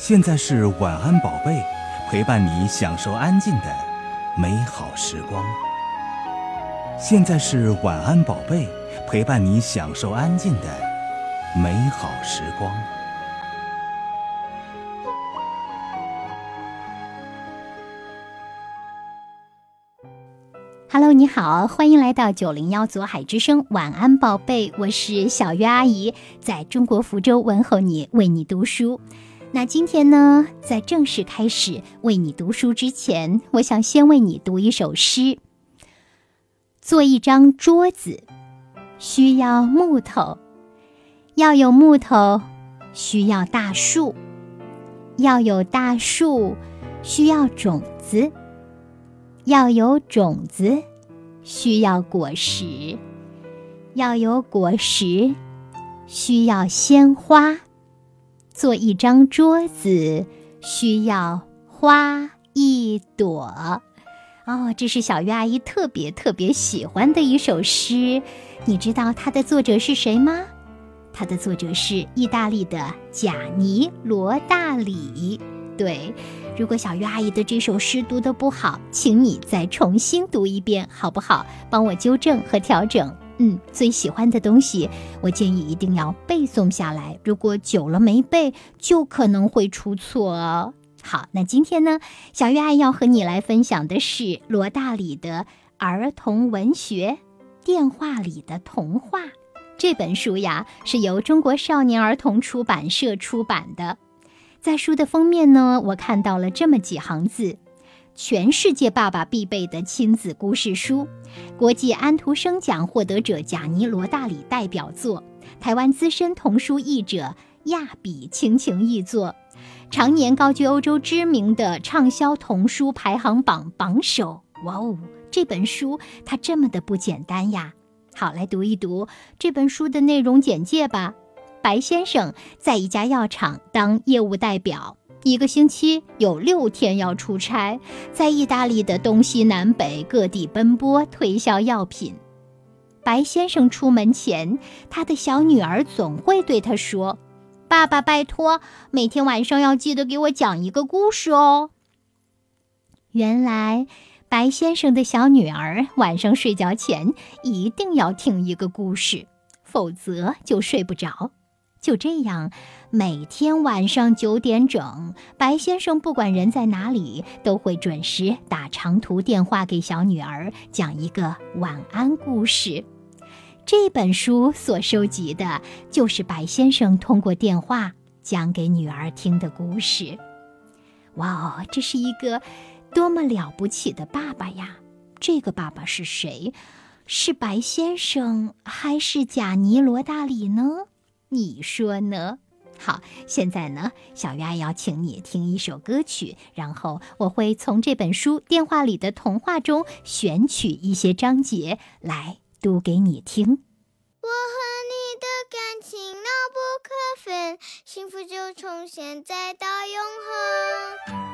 现在是晚安宝贝，陪伴你享受安静的美好时光。现在是晚安宝贝，陪伴你享受安静的美好时光。Hello，你好，欢迎来到九零幺左海之声晚安宝贝，我是小月阿姨，在中国福州问候你，为你读书。那今天呢，在正式开始为你读书之前，我想先为你读一首诗。做一张桌子，需要木头，要有木头，需要大树，要有大树，需要种子，要有种子，需要果实，要有果实，需要鲜花。做一张桌子需要花一朵，哦，这是小鱼阿姨特别特别喜欢的一首诗。你知道它的作者是谁吗？它的作者是意大利的贾尼罗大里。对，如果小鱼阿姨的这首诗读得不好，请你再重新读一遍，好不好？帮我纠正和调整。嗯，最喜欢的东西，我建议一定要背诵下来。如果久了没背，就可能会出错哦。好，那今天呢，小月爱要和你来分享的是罗大里的儿童文学《电话里的童话》这本书呀，是由中国少年儿童出版社出版的。在书的封面呢，我看到了这么几行字。全世界爸爸必备的亲子故事书，国际安徒生奖获得者贾尼罗大里代表作，台湾资深童书译者亚比倾情译作，常年高居欧洲知名的畅销童书排行榜榜首。哇哦，这本书它这么的不简单呀！好，来读一读这本书的内容简介吧。白先生在一家药厂当业务代表。一个星期有六天要出差，在意大利的东西南北各地奔波推销药品。白先生出门前，他的小女儿总会对他说：“爸爸，拜托，每天晚上要记得给我讲一个故事哦。”原来，白先生的小女儿晚上睡觉前一定要听一个故事，否则就睡不着。就这样，每天晚上九点整，白先生不管人在哪里，都会准时打长途电话给小女儿，讲一个晚安故事。这本书所收集的，就是白先生通过电话讲给女儿听的故事。哇哦，这是一个多么了不起的爸爸呀！这个爸爸是谁？是白先生还是贾尼罗大里呢？你说呢？好，现在呢，小鱼要请你听一首歌曲，然后我会从这本书《电话里的童话》中选取一些章节来读给你听。我和你的感情牢不可分，幸福就从现在到永恒。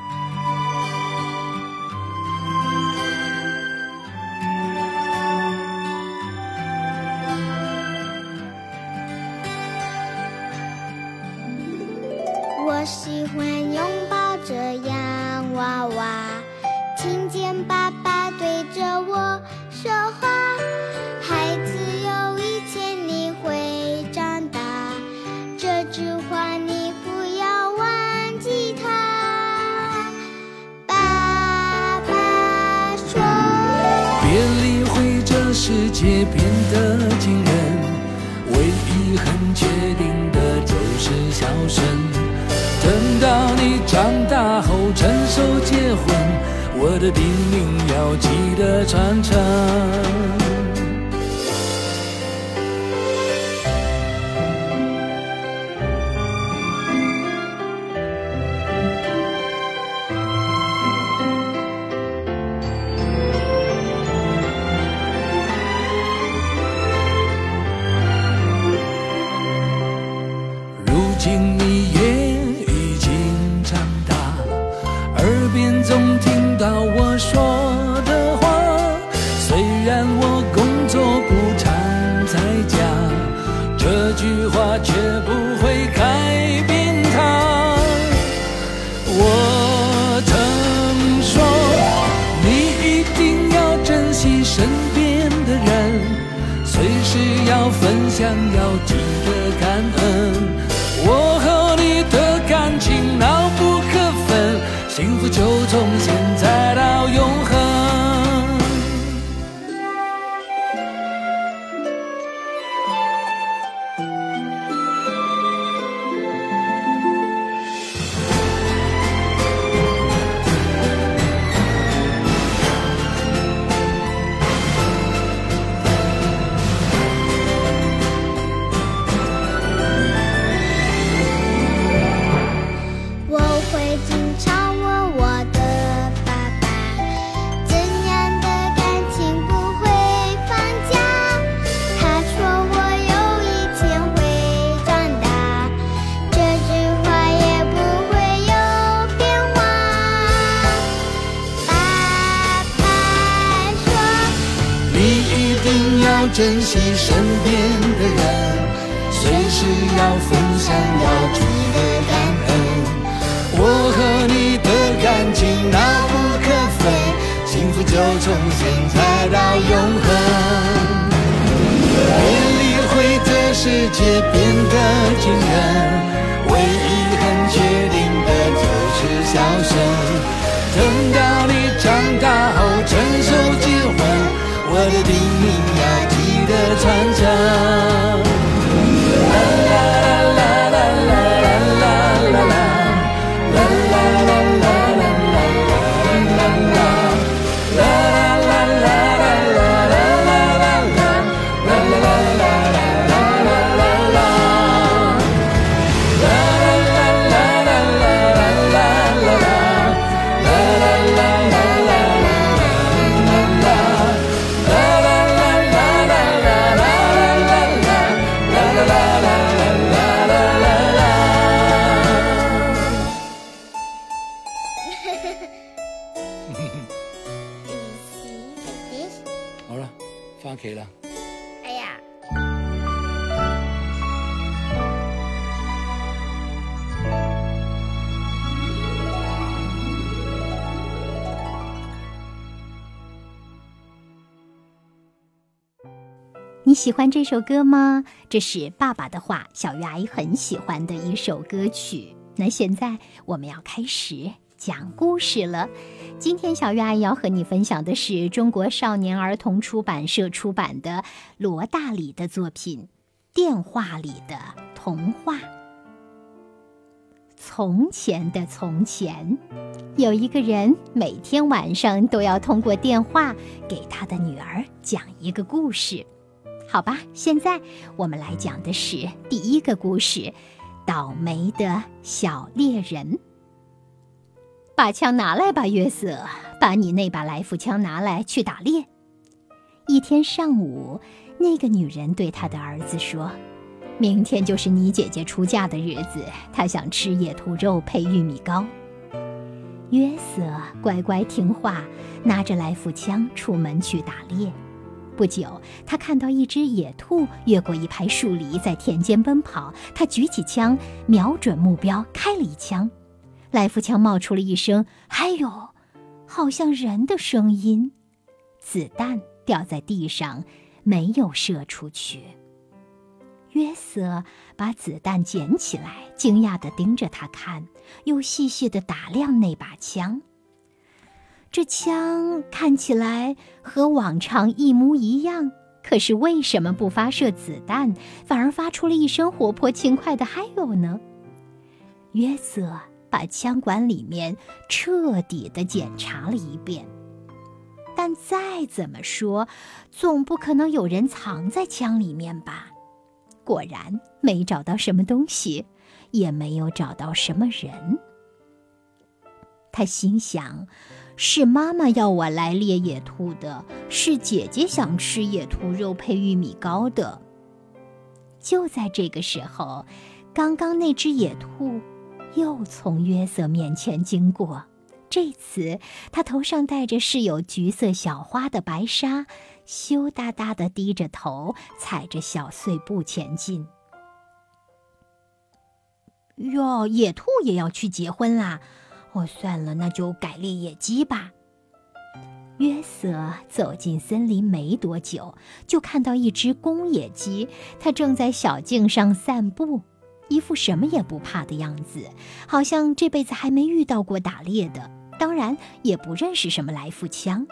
等到你长大后成熟结婚，我的叮咛要记得传承。珍惜身边的人，随时要分享，要记得感恩。我和你的感情牢不可分，幸福就从现在到永恒。别理会这世界变得惊人，了，翻企啦。哎呀，你喜欢这首歌吗？这是爸爸的话，小鱼阿姨很喜欢的一首歌曲。那现在我们要开始讲故事了。今天小鱼阿姨要和你分享的是中国少年儿童出版社出版的罗大里的作品《电话里的童话》。从前的从前，有一个人每天晚上都要通过电话给他的女儿讲一个故事。好吧，现在我们来讲的是第一个故事《倒霉的小猎人》。把枪拿来吧，约瑟，把你那把来福枪拿来去打猎。一天上午，那个女人对她的儿子说：“明天就是你姐姐出嫁的日子，她想吃野兔肉配玉米糕。”约瑟乖乖听话，拿着来福枪出门去打猎。不久，他看到一只野兔越过一排树篱，在田间奔跑。他举起枪，瞄准目标，开了一枪。来福枪冒出了一声“嗨呦”，好像人的声音。子弹掉在地上，没有射出去。约瑟把子弹捡起来，惊讶地盯着他看，又细细地打量那把枪。这枪看起来和往常一模一样，可是为什么不发射子弹，反而发出了一声活泼轻快的“嗨哟”呢？约瑟把枪管里面彻底的检查了一遍，但再怎么说，总不可能有人藏在枪里面吧？果然没找到什么东西，也没有找到什么人。他心想。是妈妈要我来猎野兔的，是姐姐想吃野兔肉配玉米糕的。就在这个时候，刚刚那只野兔又从约瑟面前经过。这次，他头上戴着饰有橘色小花的白纱，羞答答地低着头，踩着小碎步前进。哟，野兔也要去结婚啦！哦，算了，那就改猎野鸡吧。约瑟走进森林没多久，就看到一只公野鸡，它正在小径上散步，一副什么也不怕的样子，好像这辈子还没遇到过打猎的，当然也不认识什么来福枪。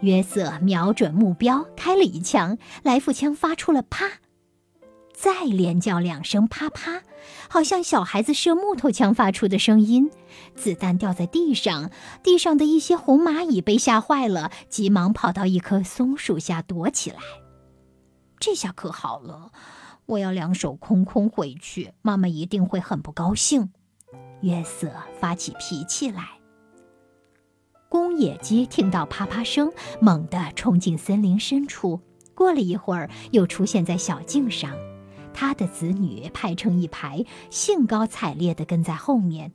约瑟瞄准目标，开了一枪，来福枪发出了“啪”，再连叫两声“啪啪”。好像小孩子射木头枪发出的声音，子弹掉在地上，地上的一些红蚂蚁被吓坏了，急忙跑到一棵松树下躲起来。这下可好了，我要两手空空回去，妈妈一定会很不高兴。约瑟发起脾气来。公野鸡听到啪啪声，猛地冲进森林深处，过了一会儿，又出现在小径上。他的子女排成一排，兴高采烈地跟在后面。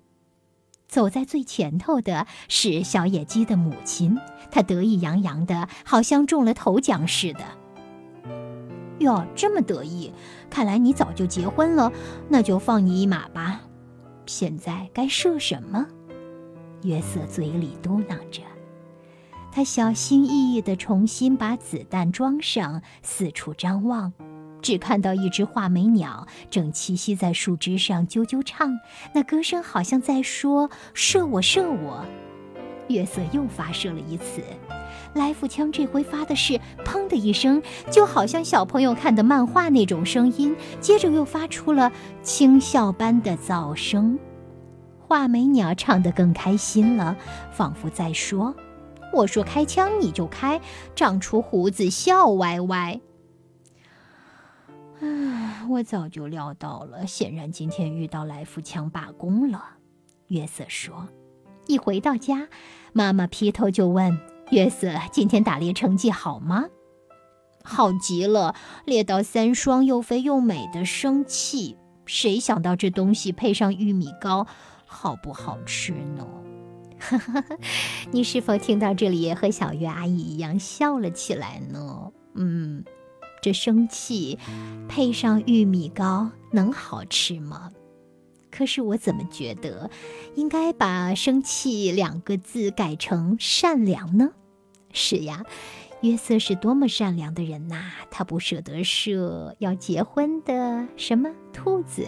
走在最前头的是小野鸡的母亲，她得意洋洋的，好像中了头奖似的。哟，这么得意，看来你早就结婚了，那就放你一马吧。现在该射什么？约瑟嘴里嘟囔着，他小心翼翼地重新把子弹装上，四处张望。只看到一只画眉鸟正栖息在树枝上啾啾唱，那歌声好像在说：“射我，射我！”月色又发射了一次，来福枪这回发的是“砰”的一声，就好像小朋友看的漫画那种声音。接着又发出了轻笑般的噪声，画眉鸟唱得更开心了，仿佛在说：“我说开枪你就开，长出胡子笑歪歪。”啊，我早就料到了。显然今天遇到来福枪罢工了。约瑟说：“一回到家，妈妈劈头就问约瑟：今天打猎成绩好吗？好极了，猎到三双又肥又美的生气。谁想到这东西配上玉米糕，好不好吃呢？”哈哈，你是否听到这里也和小月阿姨一样笑了起来呢？嗯。这生气配上玉米糕能好吃吗？可是我怎么觉得应该把“生气”两个字改成“善良”呢？是呀，约瑟是多么善良的人呐！他不舍得射要结婚的什么兔子，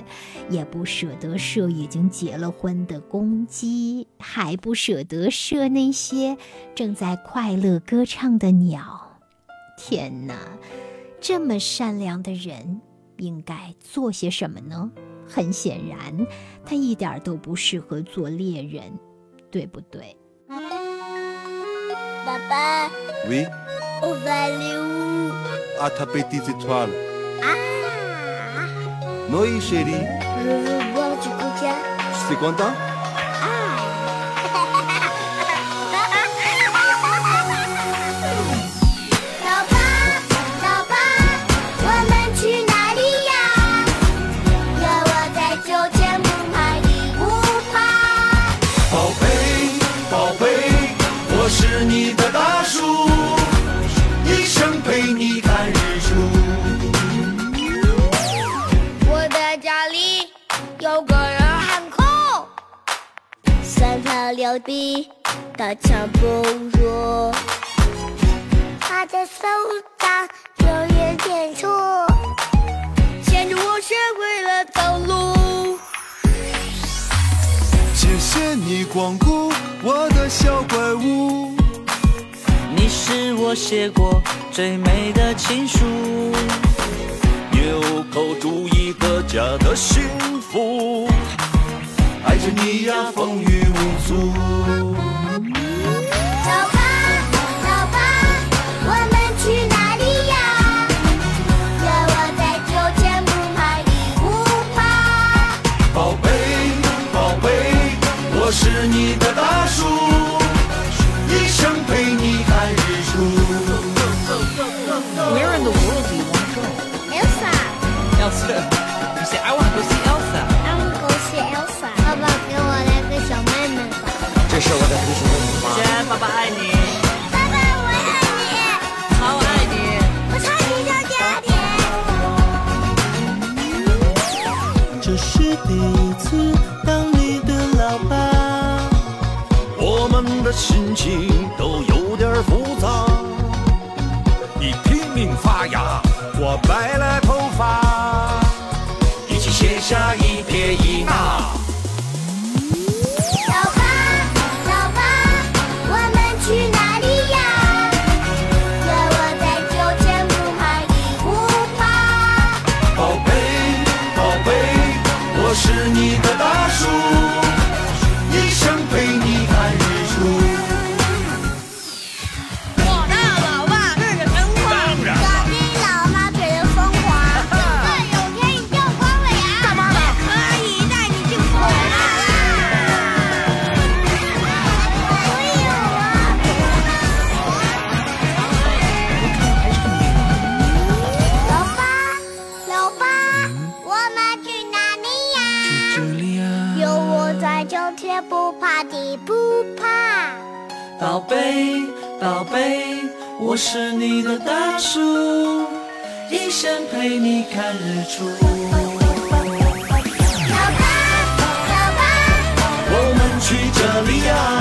也不舍得射已经结了婚的公鸡，还不舍得射那些正在快乐歌唱的鸟。天哪！这么善良的人，应该做些什么呢？很显然，他一点都不适合做猎人，对不对？爸爸。Oui. On va aller où? À taper tes étoiles. Ah. Oui, chérie. Je veux boire du coca. Tu es content? 三头六臂，大枪不弱。他的手掌有一点粗，牵着我学会了走路。谢谢你光顾我的小怪物。你是我写过最美的情书，纽扣住一个家的幸福，爱着你呀，风雨无阻。怕地不怕。宝贝，宝贝，我是你的大树，一生陪你看日出。走吧，走吧，我们去这里呀，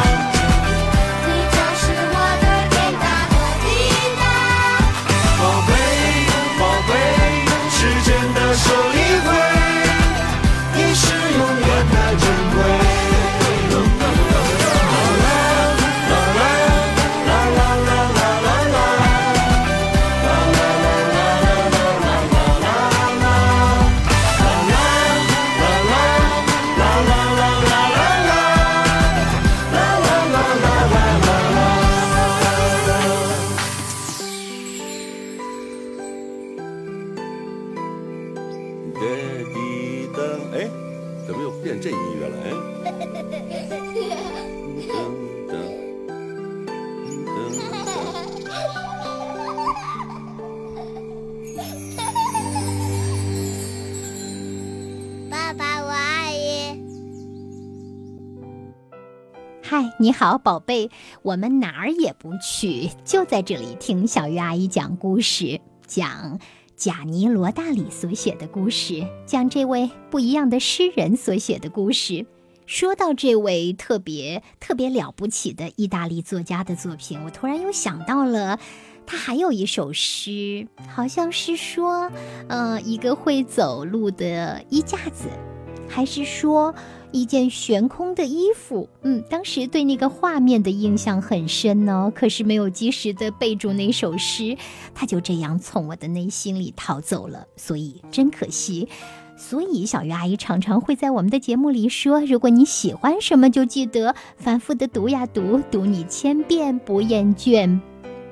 你好，宝贝，我们哪儿也不去，就在这里听小鱼阿姨讲故事，讲贾尼罗大里所写的故事，讲这位不一样的诗人所写的故事。说到这位特别特别了不起的意大利作家的作品，我突然又想到了，他还有一首诗，好像是说，呃，一个会走路的衣架子，还是说一件悬空的衣服？嗯，当时对那个画面的印象很深呢，可是没有及时的备注那首诗，它就这样从我的内心里逃走了，所以真可惜。所以，小鱼阿姨常常会在我们的节目里说：如果你喜欢什么，就记得反复的读呀读，读你千遍不厌倦，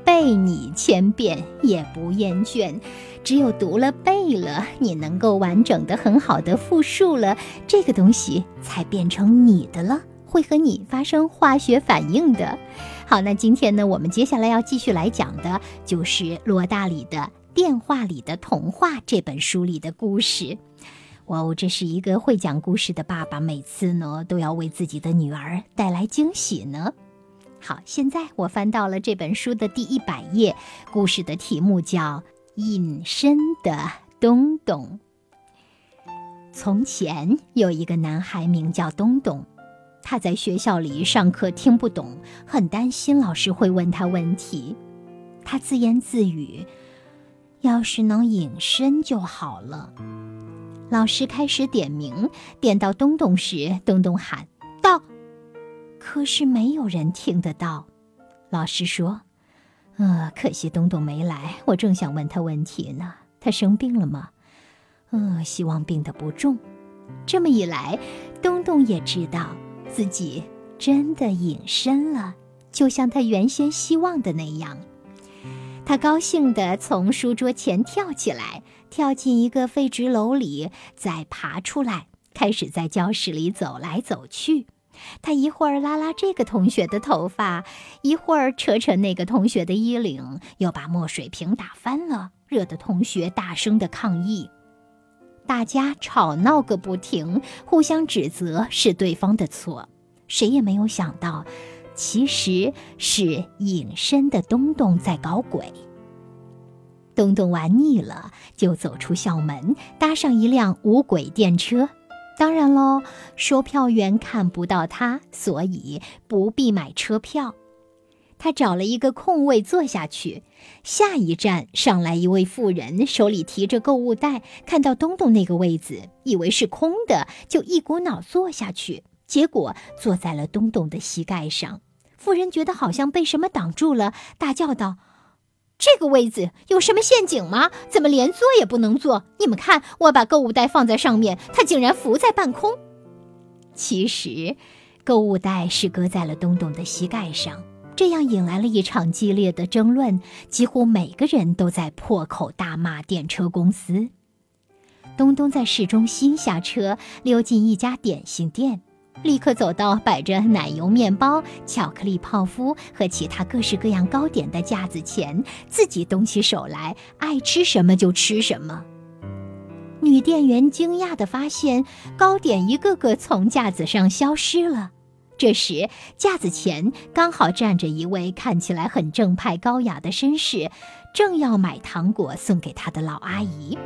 背你千遍也不厌倦。只有读了背了，你能够完整的、很好的复述了，这个东西才变成你的了，会和你发生化学反应的。好，那今天呢，我们接下来要继续来讲的就是罗大里的《电话里的童话》这本书里的故事。哇哦，这是一个会讲故事的爸爸，每次呢都要为自己的女儿带来惊喜呢。好，现在我翻到了这本书的第一百页，故事的题目叫《隐身的东东》。从前有一个男孩名叫东东，他在学校里上课听不懂，很担心老师会问他问题。他自言自语：“要是能隐身就好了。”老师开始点名，点到东东时，东东喊到，可是没有人听得到。老师说：“呃，可惜东东没来，我正想问他问题呢。他生病了吗？呃，希望病得不重。”这么一来，东东也知道自己真的隐身了，就像他原先希望的那样。他高兴地从书桌前跳起来。跳进一个废纸篓里，再爬出来，开始在教室里走来走去。他一会儿拉拉这个同学的头发，一会儿扯扯那个同学的衣领，又把墨水瓶打翻了，惹得同学大声的抗议。大家吵闹个不停，互相指责是对方的错。谁也没有想到，其实是隐身的东东在搞鬼。东东玩腻了，就走出校门，搭上一辆无轨电车。当然喽，售票员看不到他，所以不必买车票。他找了一个空位坐下去。下一站上来一位妇人，手里提着购物袋，看到东东那个位子，以为是空的，就一股脑坐下去，结果坐在了东东的膝盖上。妇人觉得好像被什么挡住了，大叫道：“这个位子有什么陷阱吗？怎么连坐也不能坐？你们看，我把购物袋放在上面，它竟然浮在半空。”其实，购物袋是搁在了东东的膝盖上。这样引来了一场激烈的争论，几乎每个人都在破口大骂电车公司。东东在市中心下车，溜进一家点心店，立刻走到摆着奶油面包、巧克力泡芙和其他各式各样糕点的架子前，自己动起手来，爱吃什么就吃什么。女店员惊讶地发现，糕点一个个从架子上消失了。这时，架子前刚好站着一位看起来很正派、高雅的绅士，正要买糖果送给他的老阿姨。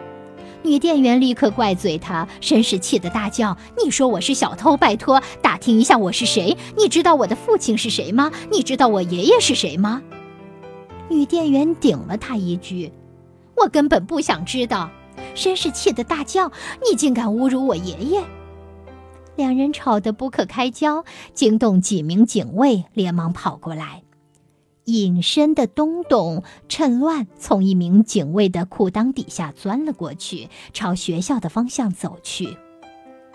女店员立刻怪罪他，绅士气得大叫：“你说我是小偷？拜托，打听一下我是谁？你知道我的父亲是谁吗？你知道我爷爷是谁吗？”女店员顶了他一句：“我根本不想知道。”绅士气得大叫：“你竟敢侮辱我爷爷！”两人吵得不可开交，惊动几名警卫，连忙跑过来。隐身的东东趁乱从一名警卫的裤裆底下钻了过去，朝学校的方向走去。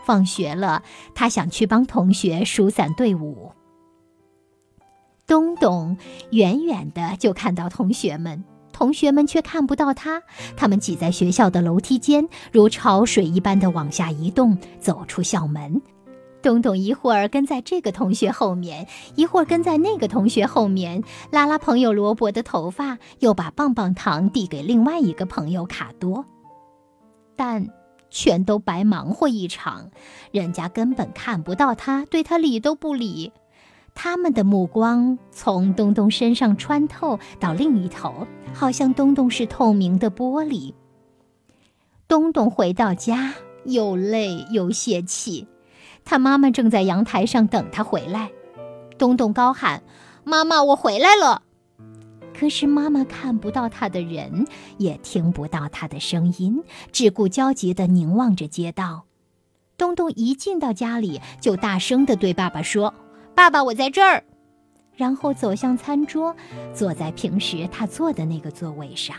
放学了，他想去帮同学疏散队伍。东东远远的就看到同学们，同学们却看不到他。他们挤在学校的楼梯间，如潮水一般的往下移动，走出校门。东东一会儿跟在这个同学后面，一会儿跟在那个同学后面，拉拉朋友罗伯的头发，又把棒棒糖递给另外一个朋友卡多。但全都白忙活一场，人家根本看不到他，对他理都不理。他们的目光从东东身上穿透到另一头，好像东东是透明的玻璃。东东回到家，又累又泄气。他妈妈正在阳台上等他回来，东东高喊：“妈妈，我回来了！”可是妈妈看不到他的人，也听不到他的声音，只顾焦急地凝望着街道。东东一进到家里，就大声地对爸爸说：“爸爸，我在这儿。”然后走向餐桌，坐在平时他坐的那个座位上。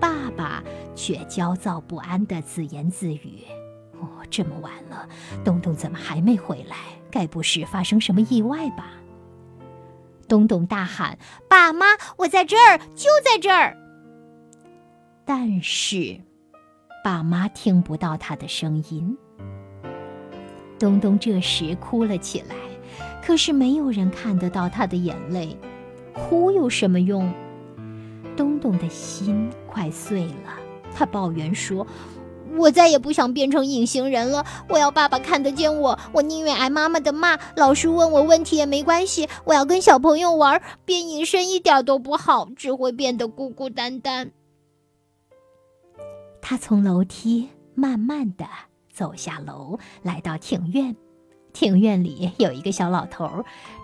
爸爸却焦躁不安地自言自语。哦，这么晚了，东东怎么还没回来？该不是发生什么意外吧？东东大喊：“爸妈，我在这儿，就在这儿！”但是，爸妈听不到他的声音。东东这时哭了起来，可是没有人看得到他的眼泪，哭有什么用？东东的心快碎了，他抱怨说。我再也不想变成隐形人了。我要爸爸看得见我。我宁愿挨妈妈的骂，老师问我问题也没关系。我要跟小朋友玩，变隐身一点都不好，只会变得孤孤单单。他从楼梯慢慢的走下楼，来到庭院。庭院里有一个小老头，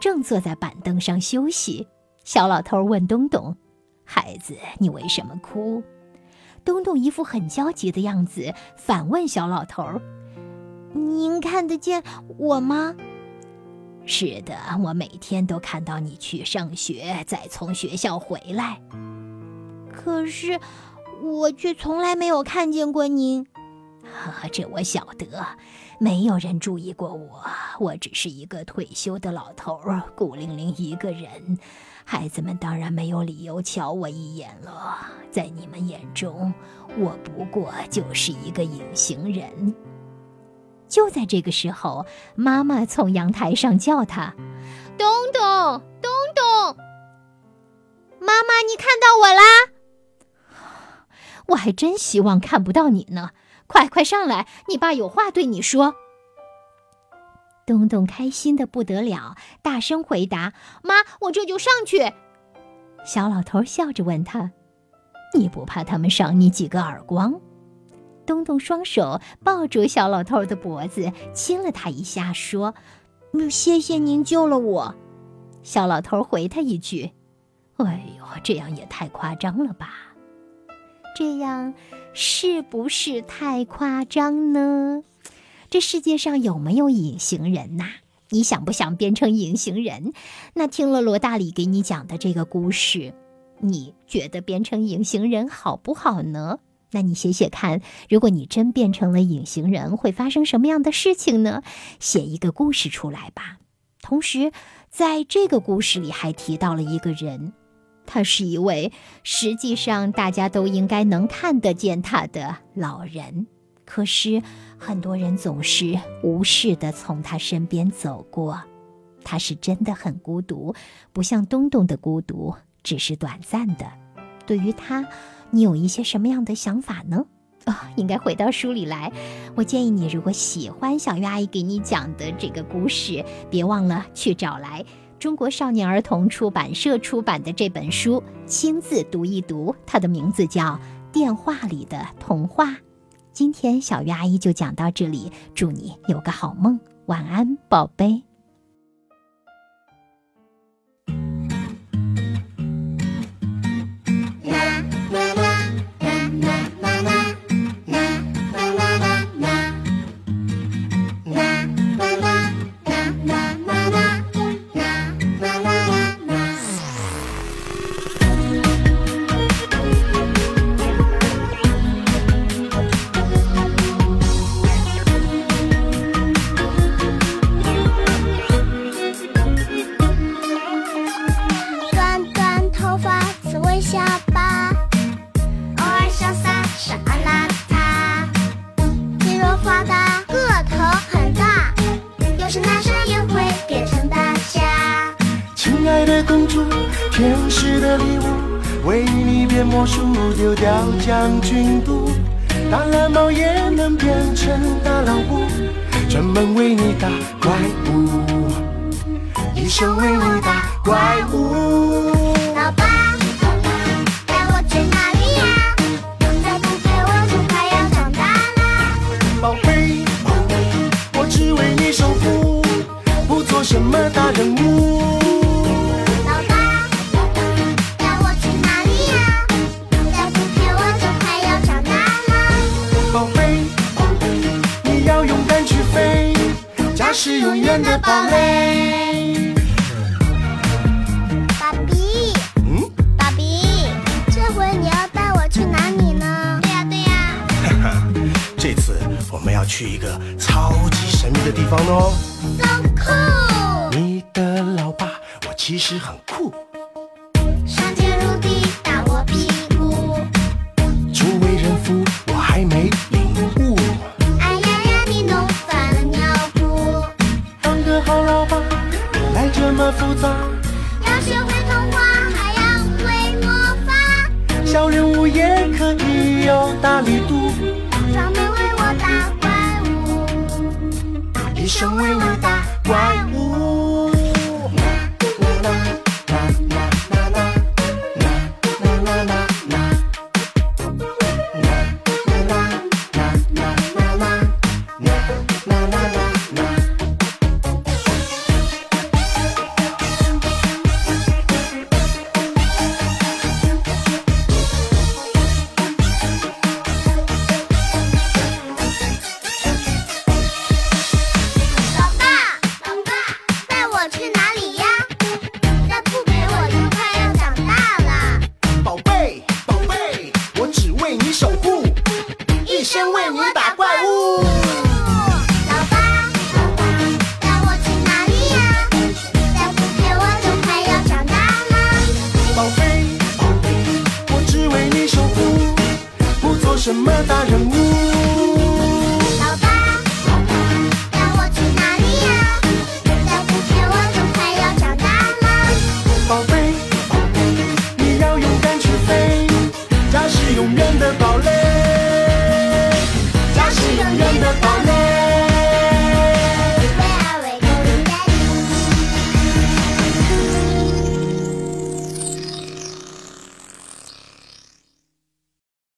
正坐在板凳上休息。小老头问东东：“孩子，你为什么哭？”东东一副很焦急的样子，反问小老头：“您看得见我吗？”“是的，我每天都看到你去上学，再从学校回来。可是，我却从来没有看见过您。”“这我晓得，没有人注意过我。我只是一个退休的老头儿，孤零零一个人。”孩子们当然没有理由瞧我一眼了，在你们眼中，我不过就是一个隐形人。就在这个时候，妈妈从阳台上叫他：“东东，东东，妈妈，你看到我啦！我还真希望看不到你呢。快快上来，你爸有话对你说。”东东开心的不得了，大声回答：“妈，我这就上去。”小老头笑着问他：“你不怕他们赏你几个耳光？”东东双手抱住小老头的脖子，亲了他一下，说：“谢谢您救了我。”小老头回他一句：“哎呦，这样也太夸张了吧？这样是不是太夸张呢？这世界上有没有隐形人呐？你想不想变成隐形人？那听了罗大里给你讲的这个故事，你觉得变成隐形人好不好呢？那你写写看，如果你真变成了隐形人，会发生什么样的事情呢？写一个故事出来吧。同时，在这个故事里还提到了一个人，他是一位实际上大家都应该能看得见他的老人，可是很多人总是无视的从他身边走过。他是真的很孤独，不像东东的孤独只是短暂的。对于他。你有一些什么样的想法呢？啊，应该回到书里来。我建议你，如果喜欢小鱼阿姨给你讲的这个故事，别忘了去找来中国少年儿童出版社出版的这本书，亲自读一读。它的名字叫《电话里的童话》。今天小鱼阿姨就讲到这里，祝你有个好梦，晚安，宝贝。将军肚，大蓝猫也能变成大老虎，专门为你打怪物，一生为你打怪物。老爸，老爸，带我去哪里呀？再不陪我就快要长大啦。宝贝，宝贝，我只为你守护，不做什么大人物。是永远的宝贝。爸比，嗯，爸比，这回你要带我去哪里呢？对呀对呀。这次我们要去一个超级神秘的地方哦。So cool！你的老爸，我其实很